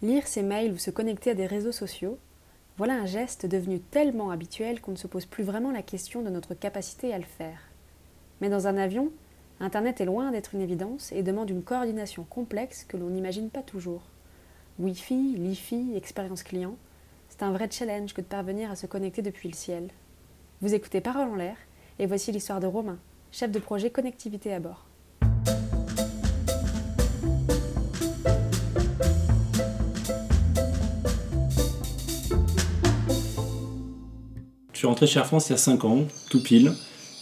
Lire ses mails ou se connecter à des réseaux sociaux, voilà un geste devenu tellement habituel qu'on ne se pose plus vraiment la question de notre capacité à le faire. Mais dans un avion, Internet est loin d'être une évidence et demande une coordination complexe que l'on n'imagine pas toujours. Wi-Fi, Li-Fi, expérience client, c'est un vrai challenge que de parvenir à se connecter depuis le ciel. Vous écoutez Parole en l'air et voici l'histoire de Romain, chef de projet connectivité à bord. Je suis rentré chez Air France il y a 5 ans, tout pile.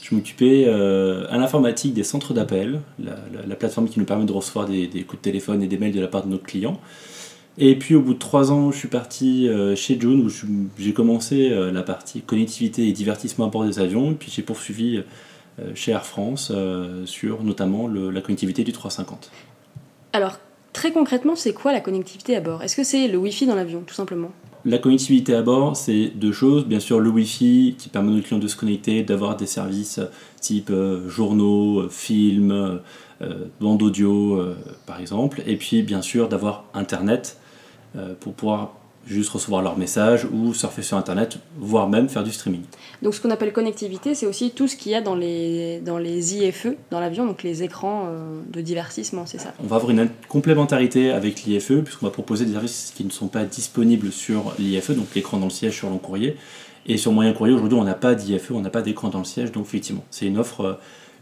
Je m'occupais euh, à l'informatique des centres d'appel, la, plateforme qui nous permet de recevoir des, coups de téléphone et des mails de la part de nos clients. Et puis au bout de 3 ans, je suis parti euh, chez June où j'ai commencé euh, la partie connectivité et divertissement à bord des avions. Et puis j'ai poursuivi chez Air France sur notamment la connectivité du 350. Alors très concrètement, c'est quoi la connectivité à bord? Est-ce que c'est le Wi-Fi dans l'avion, tout simplement? La connectivité à bord, c'est deux choses. Bien sûr, le Wi-Fi qui permet aux clients de se connecter, d'avoir des services type euh, journaux, euh, films, euh, bande audio, par exemple. Et puis, bien sûr, d'avoir Internet pour pouvoir juste recevoir leurs messages ou surfer sur Internet, voire même faire du streaming. Donc ce qu'on appelle connectivité, c'est aussi tout ce qu'il y a dans les, dans les IFE, dans l'avion, donc les écrans euh, de divertissement, c'est ça On va avoir une complémentarité avec l'IFE, puisqu'on va proposer des services qui ne sont pas disponibles sur l'IFE, donc l'écran dans le siège sur long courrier. Et sur moyen courrier, aujourd'hui, on n'a pas d'IFE, on n'a pas d'écran dans le siège, donc effectivement, c'est une offre euh,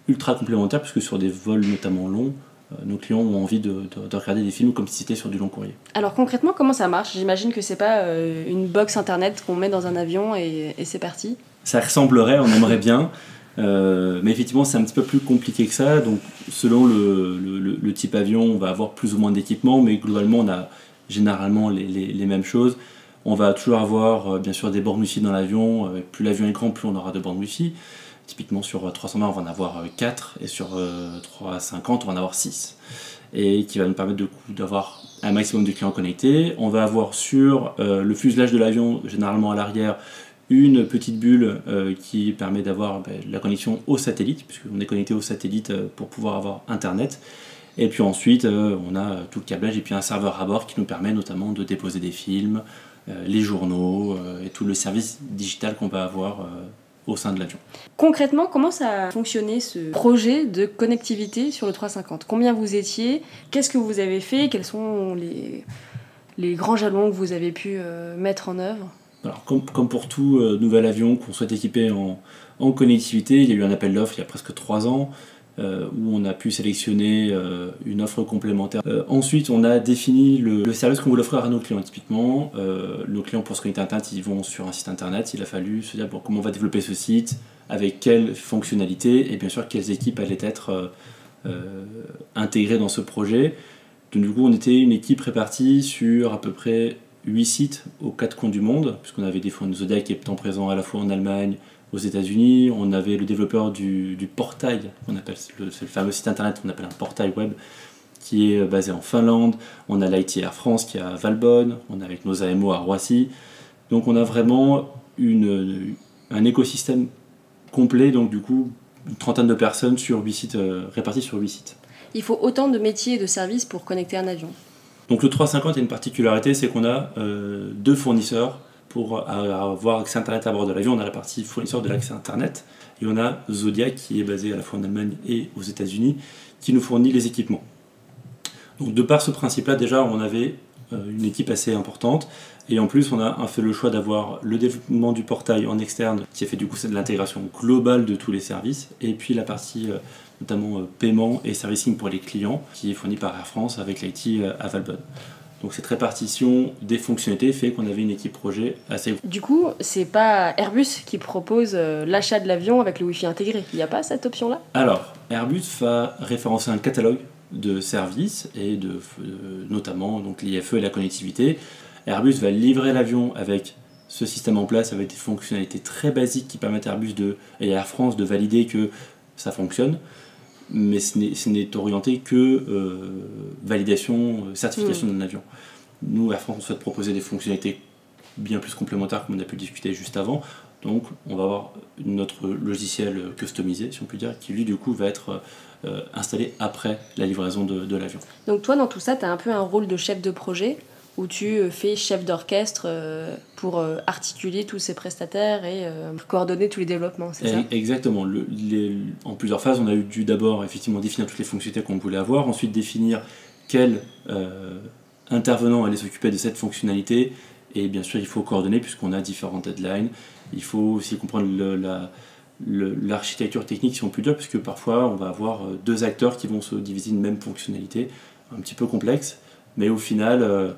ultra complémentaire, puisque sur des vols notamment longs, nos clients ont envie de, regarder des films comme si c'était sur du long courrier. Alors concrètement, comment ça marche? J'imagine que c'est pas euh, une box internet qu'on met dans un avion et, c'est parti. Ça ressemblerait, on aimerait bien. Euh, mais effectivement, c'est un petit peu plus compliqué que ça. Donc, selon le, type avion, on va avoir plus ou moins d'équipement, mais globalement, on a généralement les, mêmes choses. On va toujours avoir, bien sûr, des bornes Wi-Fi dans l'avion. plus l'avion est grand, plus on aura de bornes Wi-Fi. Typiquement sur 320, on va en avoir 4 et sur 350, on va en avoir 6. Et qui va nous permettre d'avoir un maximum de clients connectés. On va avoir sur euh, le fuselage de l'avion, généralement à l'arrière, une petite bulle euh, qui permet d'avoir ben, la connexion au satellite, puisqu'on est connecté au satellite euh, pour pouvoir avoir Internet. Et puis ensuite, on a tout le câblage et puis un serveur à bord qui nous permet notamment de déposer des films, les journaux et tout le service digital qu'on va avoir au sein de l'avion. Concrètement, comment ça a fonctionné ce projet de connectivité sur le 350 Combien vous étiez? Qu'est-ce que vous avez fait? Quels sont les, les grands jalons que vous avez pu euh, mettre en œuvre? Alors, comme, comme, pour tout euh, nouvel avion qu'on souhaite équiper en, en, connectivité, il y a eu un appel d'offres il y a presque trois ans euh, où on a pu sélectionner euh, une offre complémentaire. Euh, ensuite, on a défini le, service qu'on voulait offrir à nos clients. Typiquement, nos clients pour se connecter à Internet, ils vont sur un site Internet. Il a fallu se dire comment on va développer ce site, avec quelles fonctionnalités et bien sûr quelles équipes allaient être intégrées dans ce projet. Donc, du coup, on était une équipe répartie sur à peu près 8 sites aux quatre coins du monde, puisqu'on avait des fonds de Zodiac qui étant présents à la fois en Allemagne, aux États-Unis. On avait le développeur du, portail, on appelle c'est le, fameux site internet qu'on appelle un portail web, qui est basé en Finlande. On a l'IT Air France qui est à Valbonne. On a avec nos AMO à Roissy. Donc on a vraiment une, un écosystème complet. Donc du coup, une trentaine de personnes sur 8 sites, euh, réparties sur 8 sites. Il faut autant de métiers et de services pour connecter un avion. Donc le 350 a une particularité, c'est qu'on a euh, deux fournisseurs pour avoir accès Internet à bord de l'avion, on a la partie fournisseur de l'accès Internet et on a Zodiac qui est basé à la fois en Allemagne et aux États-Unis qui nous fournit les équipements. Donc de par ce principe-là, déjà, on avait euh, une équipe assez importante et en plus, on a fait le choix d'avoir le développement du portail en externe qui a fait du coup de l'intégration globale de tous les services et puis la partie euh, notamment euh, paiement et servicing pour les clients qui est fournie par Air France avec l'IT à Valbonne. Donc cette répartition des fonctionnalités fait qu'on avait une équipe projet assez... Du coup, c'est pas Airbus qui propose euh, l'achat de l'avion avec le Wi-Fi intégré. Il n'y a pas cette option-là? Alors, Airbus va référencer un catalogue de services et de, euh, notamment donc l'IFE et la connectivité. Airbus va livrer l'avion avec ce système en place avec des fonctionnalités très basiques qui permettent à Airbus de, et à Air France de valider que ça fonctionne mais ce n'est orienté que euh, validation, euh, certification mm. d'un avion. Nous, Air France, on souhaite proposer des fonctionnalités bien plus complémentaires comme on a pu discuter juste avant. Donc, on va avoir notre logiciel customisé, si on peut dire, qui lui, du coup, va être euh, installé après la livraison de, de l'avion. Donc, toi, dans tout ça, tu as un peu un rôle de chef de projet où tu fais chef d'orchestre pour articuler tous ces prestataires et coordonner tous les développements, c'est ça? Exactement. en plusieurs phases, on a dû d'abord effectivement définir toutes les fonctionnalités qu'on voulait avoir, ensuite définir quel intervenant allait s'occuper de cette fonctionnalité, et bien sûr il faut coordonner puisqu'on a différentes deadlines. Il faut aussi comprendre l'architecture technique si on peut dire, puisque parfois on va avoir deux acteurs qui vont se diviser une même fonctionnalité, un petit peu complexe, mais au final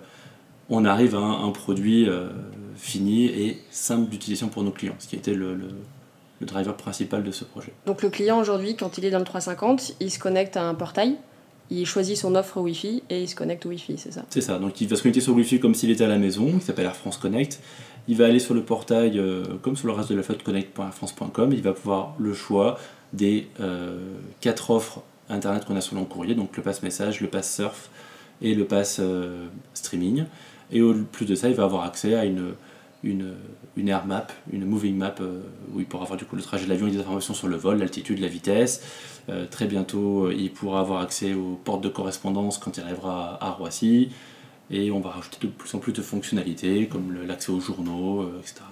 on arrive à un, produit euh, fini et simple d'utilisation pour nos clients, ce qui était le, le, driver principal de ce projet. Donc le client aujourd'hui, quand il est dans le 350, il se connecte à un portail, il choisit son offre Wi-Fi et il se connecte au Wi-Fi, c'est ça? C'est ça, donc il va se connecter sur Wi-Fi comme s'il était à la maison, qui s'appelle Air France Connect. Il va aller sur le portail, euh, comme sur le reste de la flotte, connect.airfrance.com, il va pouvoir le choix des euh, quatre offres Internet qu'on a sur le courrier, donc le pass message, le pass surf et le pass streaming. Et au plus de ça, il va avoir accès à une, une, une air map, une moving map, euh, où il pourra avoir du coup le trajet de l'avion et des informations sur le vol, l'altitude, la vitesse. Euh, très bientôt, euh, il pourra avoir accès aux portes de correspondance quand il arrivera à, Roissy. Et on va rajouter de plus en plus de fonctionnalités, comme l'accès aux journaux, etc.,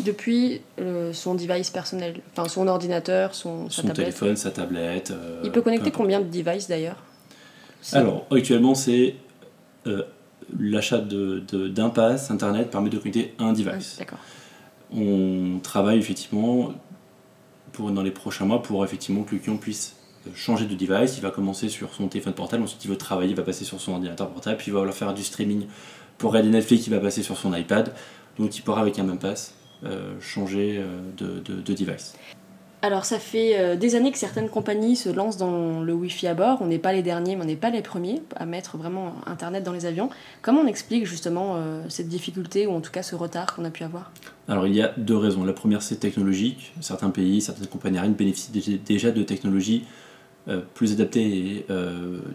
Depuis son device personnel, enfin son ordinateur, son, son téléphone, sa tablette. il peut connecter combien de devices d'ailleurs? Alors, actuellement, c'est l'achat d'un de, pass Internet permet de connecter un device. On travaille effectivement pour, dans les prochains mois pour effectivement que le client puisse changer de device. Il va commencer sur son téléphone portable, ensuite il veut travailler, il va passer sur son ordinateur portable, puis il va vouloir faire du streaming pour regarder Netflix, il va passer sur son iPad. Donc il pourra avec un même pass euh, changer euh, de, de, de device. Alors ça fait euh, des années que certaines compagnies se lancent dans le Wi-Fi à bord. On n'est pas les derniers, mais on n'est pas les premiers à mettre vraiment Internet dans les avions. Comment on explique justement euh, cette difficulté ou en tout cas ce retard qu'on a pu avoir? Alors il y a deux raisons. La première c'est technologique. Certains pays, certaines compagnies aériennes bénéficient déjà de technologies euh, plus adaptées et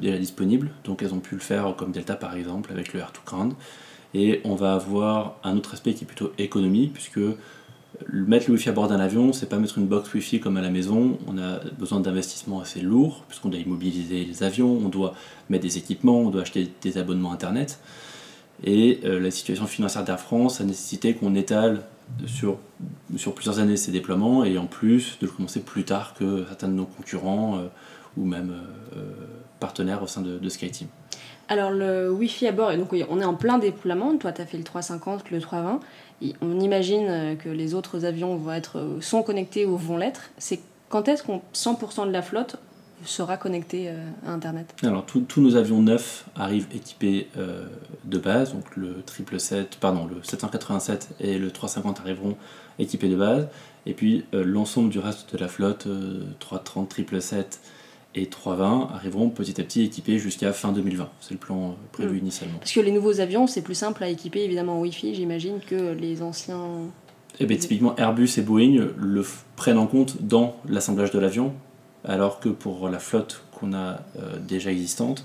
déjà disponibles. Donc elles ont pu le faire comme Delta par exemple avec le Air2Ground. Et on va avoir un autre aspect qui est plutôt économie puisque mettre le Wi-Fi à bord d'un avion, c'est pas mettre une box Wi-Fi comme à la maison. On a besoin d'investissements assez lourds, puisqu'on doit immobiliser les avions, on doit mettre des équipements, on doit acheter des abonnements Internet. Et euh, la situation financière d'Air France a nécessité qu'on étale sur, sur plusieurs années ces déploiements, et en plus de le commencer plus tard que certains de nos concurrents euh, ou même euh, partenaires au sein de, de SkyTeam. Alors le Wi-Fi à bord, donc on est en plein déploiement, toi tu as fait le 350, le 320, on imagine euh, que les autres avions vont être, euh, sont connectés ou vont l'être. C'est quand est-ce qu'on 100% de la flotte sera connectée euh, à Internet? Alors tous nos avions neufs arrivent équipés de base, donc le 777, pardon, le 787 et le 350 arriveront équipés de base, et puis l'ensemble du reste de la flotte, 330, 777 et 320 arriveront petit à petit équipés jusqu'à fin 2020. C'est le plan euh, prévu mm. initialement. Parce que les nouveaux avions, c'est plus simple à équiper évidemment en Wi-Fi, j'imagine, que les anciens. Eh bien, typiquement, Airbus et Boeing le prennent en compte dans l'assemblage de l'avion, alors que pour la flotte qu'on a euh, déjà existante,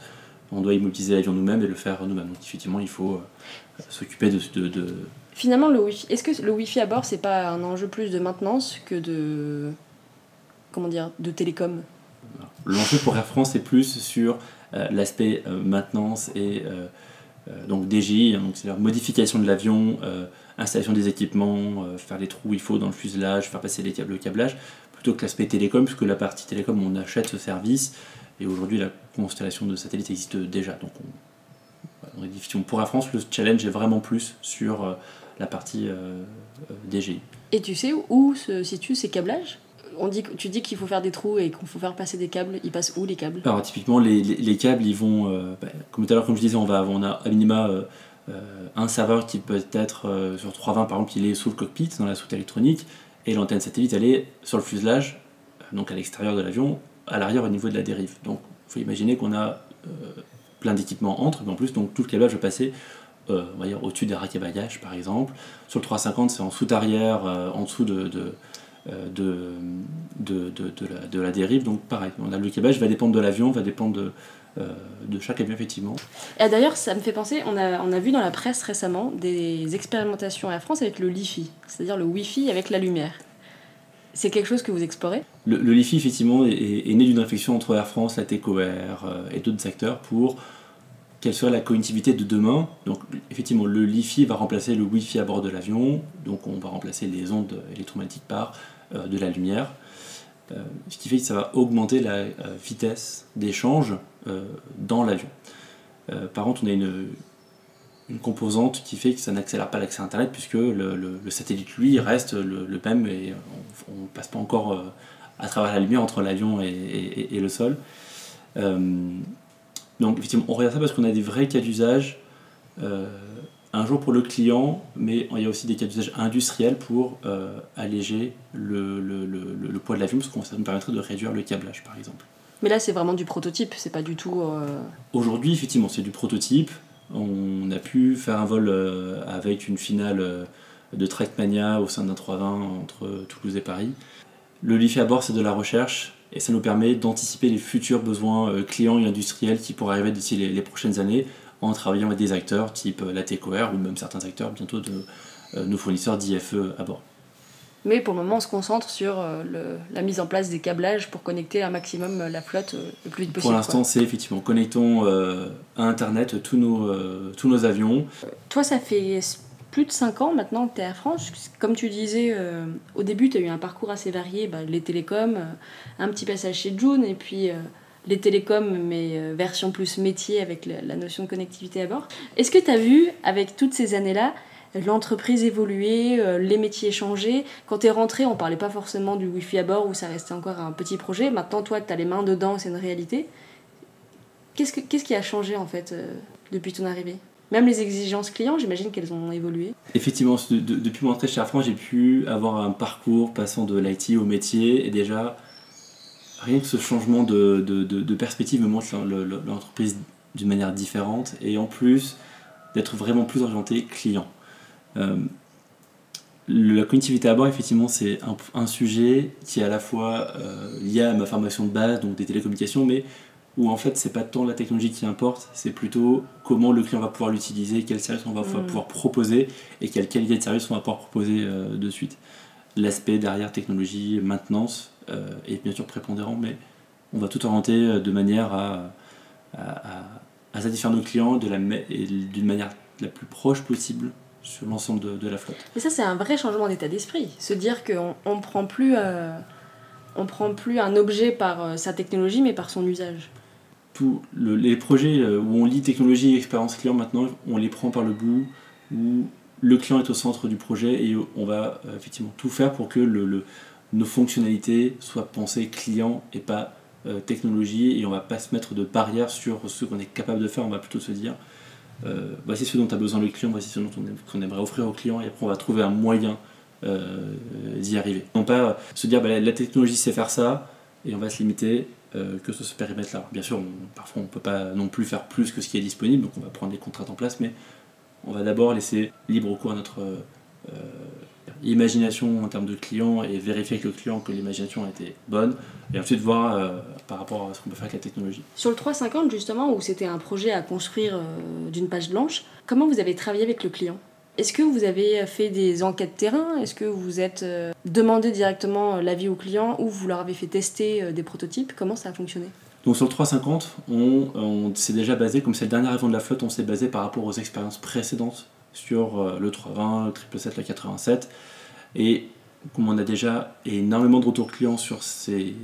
on doit immobiliser l'avion nous-mêmes et le faire nous-mêmes. Donc, effectivement, il faut euh, s'occuper de, de, Finalement, le Wi-Fi, est-ce que le Wi-Fi à bord, c'est pas un enjeu plus de maintenance que de. Comment dire De télécom? L'enjeu pour Air France est plus sur euh, l'aspect euh, maintenance et euh, donc DGI, hein, donc c'est la modification de l'avion, installation des équipements, faire les trous il faut dans le fuselage, faire passer les câbles, le câblage, plutôt que l'aspect télécom, puisque la partie télécom, on achète ce service, et aujourd'hui la constellation de satellites existe déjà. Donc on, pour Air France, le challenge est vraiment plus sur la partie DGI. Et tu sais où se situent ces câblages? On dit, tu dis qu'il faut faire des trous et qu'il faut faire passer des câbles. Ils passent où les câbles? Alors typiquement les, les, câbles ils vont, euh, bah, comme tout à l'heure comme je disais, on va on a à minima euh, euh, un serveur qui peut être sur 320 par exemple, il est sous le cockpit dans la soute électronique et l'antenne satellite elle est sur le fuselage, donc à l'extérieur de l'avion, à l'arrière au niveau de la dérive. Donc il faut imaginer qu'on a plein d'équipements entre, mais en plus tout le câblage va passer au-dessus des à bagages par exemple. Sur le 350 c'est en soute arrière, en dessous de de, de, de, la, de, la, dérive. Donc pareil, on a le câblage va dépendre de l'avion, va dépendre de, euh, de chaque avion effectivement. Et d'ailleurs, ça me fait penser, on a, on a vu dans la presse récemment des expérimentations à la France avec le Li-Fi, c'est-à-dire le Wi-Fi avec la lumière. C'est quelque chose que vous explorez? Le, le Li-Fi, effectivement, est, né d'une réflexion entre Air France, la TECOR euh, et d'autres acteurs pour quelle serait la connectivité de demain. Donc effectivement, le Li-Fi va remplacer le Wi-Fi à bord de l'avion, donc on va remplacer les ondes électromagnétiques par euh, de la lumière, euh, ce qui fait que ça va augmenter la euh, vitesse d'échange dans l'avion. par contre, on a une, une, composante qui fait que ça n'accélère pas l'accès Internet, puisque le, satellite, lui, reste le, même et on ne passe pas encore à travers la lumière entre l'avion et, le sol. Donc effectivement, on regarde ça parce qu'on a des vrais cas d'usage, euh, un jour pour le client, mais il y a aussi des cas d'usage industriels pour euh, alléger le, le, le, poids de l'avion, parce que ça nous permettrait de réduire le câblage par exemple. Mais là, c'est vraiment du prototype, c'est pas du tout. Euh, Aujourd'hui, effectivement, c'est du prototype. On a pu faire un vol avec une finale de Trackmania au sein d'un 320 entre Toulouse et Paris. Le Lifi à bord, c'est de la recherche et ça nous permet d'anticiper les futurs besoins euh, clients et industriels qui pourraient arriver d'ici les, prochaines années en travaillant avec des acteurs type euh, la TECOR ou même certains acteurs bientôt de euh, nos fournisseurs d'IFE à bord. Mais pour le moment, on se concentre sur la mise en place des câblages pour connecter un maximum la flotte le plus vite possible. Pour l'instant, c'est effectivement connectons à Internet tous nos, tous nos avions. Toi, ça fait plus de 5 ans maintenant que tu es à France. Comme tu disais, euh, au début, tu as eu un parcours assez varié. Bah, les télécoms, euh, un petit passage chez June, et puis euh, les télécoms, mais version plus métier avec la, notion de connectivité à bord. Est-ce que tu as vu, avec toutes ces années-là, l'entreprise évoluer, les métiers changer Quand tu es rentré, on parlait pas forcément du Wi-Fi à bord, où ça restait encore un petit projet. Maintenant, toi, tu as les mains dedans, c'est une réalité. Qu'est-ce, que, qu'est-ce qui a changé, en fait, depuis ton arrivée? Même les exigences clients, j'imagine qu'elles ont évolué. Effectivement, depuis mon entrée chez Air France, j'ai pu avoir un parcours passant de l'IT au métier. Et déjà, rien que ce changement de, de, perspective me montre l'entreprise d'une manière différente. Et en plus, d'être vraiment plus orienté client. Euh, la connectivité à bord, effectivement, c'est un, sujet qui est à la fois euh, lié à ma formation de base, donc des télécommunications, mais où en fait c'est pas tant la technologie qui importe, c'est plutôt comment le client va pouvoir l'utiliser, quel service on va mm. pouvoir proposer et quelle qualité de service on va pouvoir proposer euh, de suite. L'aspect derrière technologie, maintenance est bien sûr prépondérant, mais on va tout orienter euh, de manière à, à, satisfaire nos clients d'une manière la plus proche possible sur l'ensemble de, la flotte. Et ça c'est un vrai changement d'état d'esprit, se dire qu'on ne prend plus... on prend plus un objet par sa technologie mais par son usage les projets euh, où on lit technologie et expérience client maintenant, on les prend par le bout, où le client est au centre du projet et on va euh, effectivement tout faire pour que le, nos fonctionnalités soient pensées client et pas euh, technologie et on va pas se mettre de barrières sur ce qu'on est capable de faire, on va plutôt se dire voici ce dont a besoin le client, voici ce dont on, aimerait offrir au client et après on va trouver un moyen d'y arriver. Non pas se dire bah, la technologie sait faire ça et on va se limiter euh, que ce périmètre-là. Bien sûr, parfois on ne peut pas non plus faire plus que ce qui est disponible, donc on va prendre des contraintes en place, mais on va d'abord laisser libre cours à notre euh, imagination en termes de client et vérifier avec le client que l'imagination a été bonne, et ensuite voir euh, par rapport à ce qu'on peut faire avec la technologie. Sur le 350, justement, où c'était un projet à construire d'une page blanche, comment vous avez travaillé avec le client? Est-ce que vous avez fait des enquêtes terrain? Est-ce que vous êtes euh, demandé directement l'avis aux clients ou vous leur avez fait tester euh, des prototypes? Comment ça a fonctionné? Donc sur le 350, on, s'est déjà basé, comme c'est le dernier avion de la flotte, on s'est basé par rapport aux expériences précédentes sur euh, le 320, le 777, le 87. Et comme on a déjà énormément de retours clients sur ces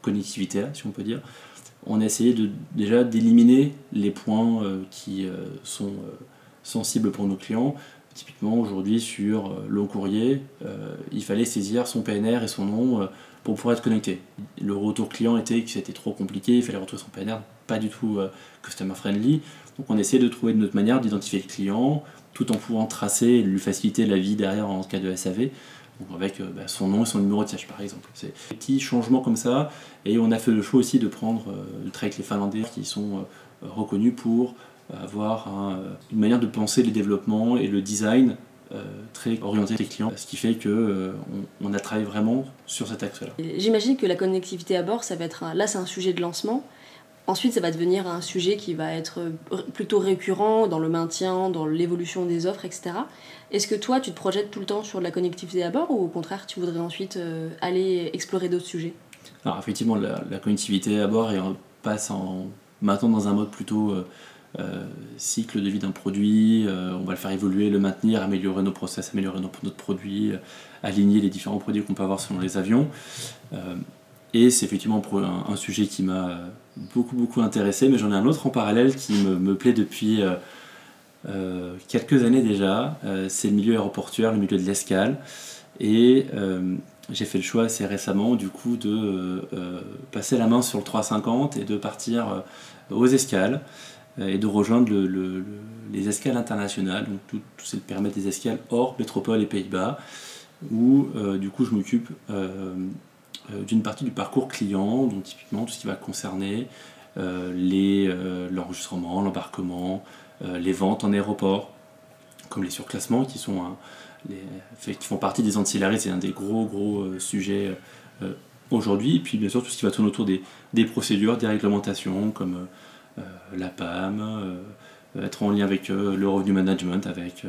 connectivités-là, si on peut dire, on a essayé de, déjà d'éliminer les points qui sont sensible pour nos clients. Typiquement aujourd'hui sur euh, le courrier, euh, il fallait saisir son PNR et son nom euh, pour pouvoir être connecté. Le retour client était que c'était trop compliqué, il fallait retrouver son PNR, pas du tout customer friendly. Donc on essayait de trouver une autre manière d'identifier le client tout en pouvant tracer et lui faciliter la vie derrière en cas de SAV. Avec bah, son nom et son numéro de siège par exemple. C'est des petits changements comme ça. Et on a fait le choix aussi de prendre le trait avec les Finlandais qui sont reconnus pour avoir une manière de penser les développements et le design euh, très orienté les clients, ce qui fait que euh, a travaillé vraiment sur cet axe-là. J'imagine que la connectivité à bord, ça va être là c'est un sujet de lancement. Ensuite, ça va devenir un sujet qui va être plutôt récurrent dans le maintien, dans l'évolution des offres, etc. Est-ce que toi, tu te projettes tout le temps sur la connectivité à bord ou au contraire, tu voudrais ensuite euh, aller explorer d'autres sujets? Alors effectivement, la, connectivité à bord passe en, maintenant dans un mode plutôt cycle de vie d'un produit, on va le faire évoluer, le maintenir, améliorer nos process, améliorer notre produit, aligner les différents produits qu'on peut avoir selon les avions. Et c'est effectivement un, sujet qui m'a beaucoup beaucoup intéressé, mais j'en ai un autre en parallèle qui me, me plaît depuis quelques années déjà. c'est le milieu aéroportuaire, le milieu de l'escale. Et j'ai fait le choix assez récemment du coup de euh, euh, passer la main sur le 350 et de partir euh, aux escales et de rejoindre les escales internationales, donc tout, tout ce qui des escales hors métropole et Pays-Bas, où du coup je m'occupe d'une partie du parcours client, donc typiquement tout ce qui va concerner l'enregistrement, l'embarquement, les ventes en aéroport, comme les surclassements qui sont font partie des ancillaries, c'est un des gros gros euh, sujets euh, aujourd'hui. Et puis bien sûr tout ce qui va tourner autour des, des procédures, des réglementations comme euh, la PAM, être en lien avec le revenu management, avec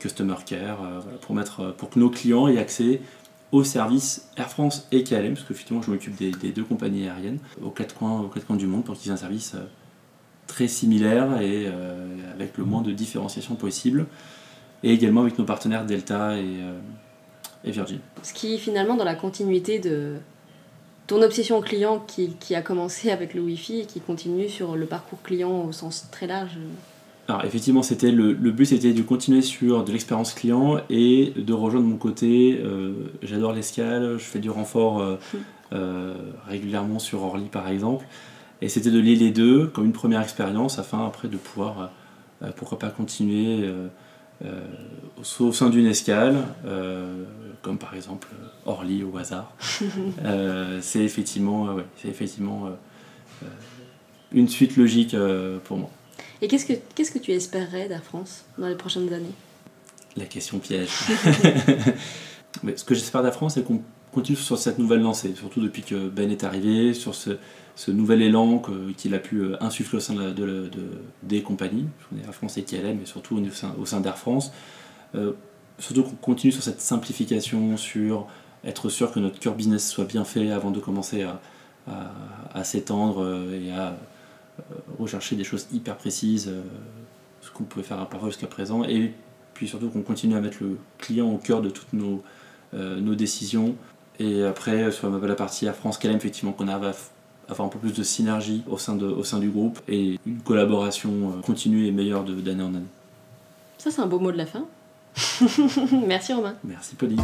Customer Care, pour, mettre, pour que nos clients aient accès aux services Air France et KLM, parce que effectivement je m'occupe des, deux compagnies aériennes aux quatre coins, aux quatre coins du monde pour qu'ils aient un service très similaire et avec le moins de différenciation possible et également avec nos partenaires Delta et, euh, Virgin. Ce qui finalement dans la continuité de ton obsession client qui, a commencé avec le Wi-Fi et qui continue sur le parcours client au sens très large. Alors effectivement, c'était le, le, but c'était de continuer sur de l'expérience client et de rejoindre mon côté. Euh, j'adore l'escale, je fais du renfort euh, régulièrement sur Orly par exemple. Et c'était de lier les deux comme une première expérience afin après de pouvoir, pourquoi pas continuer euh, au, sein d'une escale, euh, comme par exemple Orly au hasard. Euh, c'est effectivement, c'est effectivement une suite logique pour moi. Et qu'est-ce que, que tu espérerais d'Air France dans les prochaines années? La question piège. Mais ce que j'espère d'Air France, c'est qu'on continue sur cette nouvelle lancée, surtout depuis que Ben est arrivé, sur ce, ce nouvel élan qu'il a pu euh, insuffler au sein de, des compagnies, Air France et KLM, mais surtout au sein, au sein d'Air France. Euh, surtout qu'on continue sur cette simplification, sur être sûr que notre cœur business soit bien fait avant de commencer à, à, s'étendre euh, et à rechercher des choses hyper précises, ce qu'on pouvait faire parfois jusqu'à présent, et puis surtout qu'on continue à mettre le client au cœur de toutes nos, nos décisions. Et après, sur la partie Air France KLM, effectivement, qu'on arrive à avoir un peu plus de synergie au sein, de, au sein du groupe et une collaboration euh, continue et meilleure d'année en année. Ça, c'est un beau mot de la fin. Merci Romain. Merci Pauline.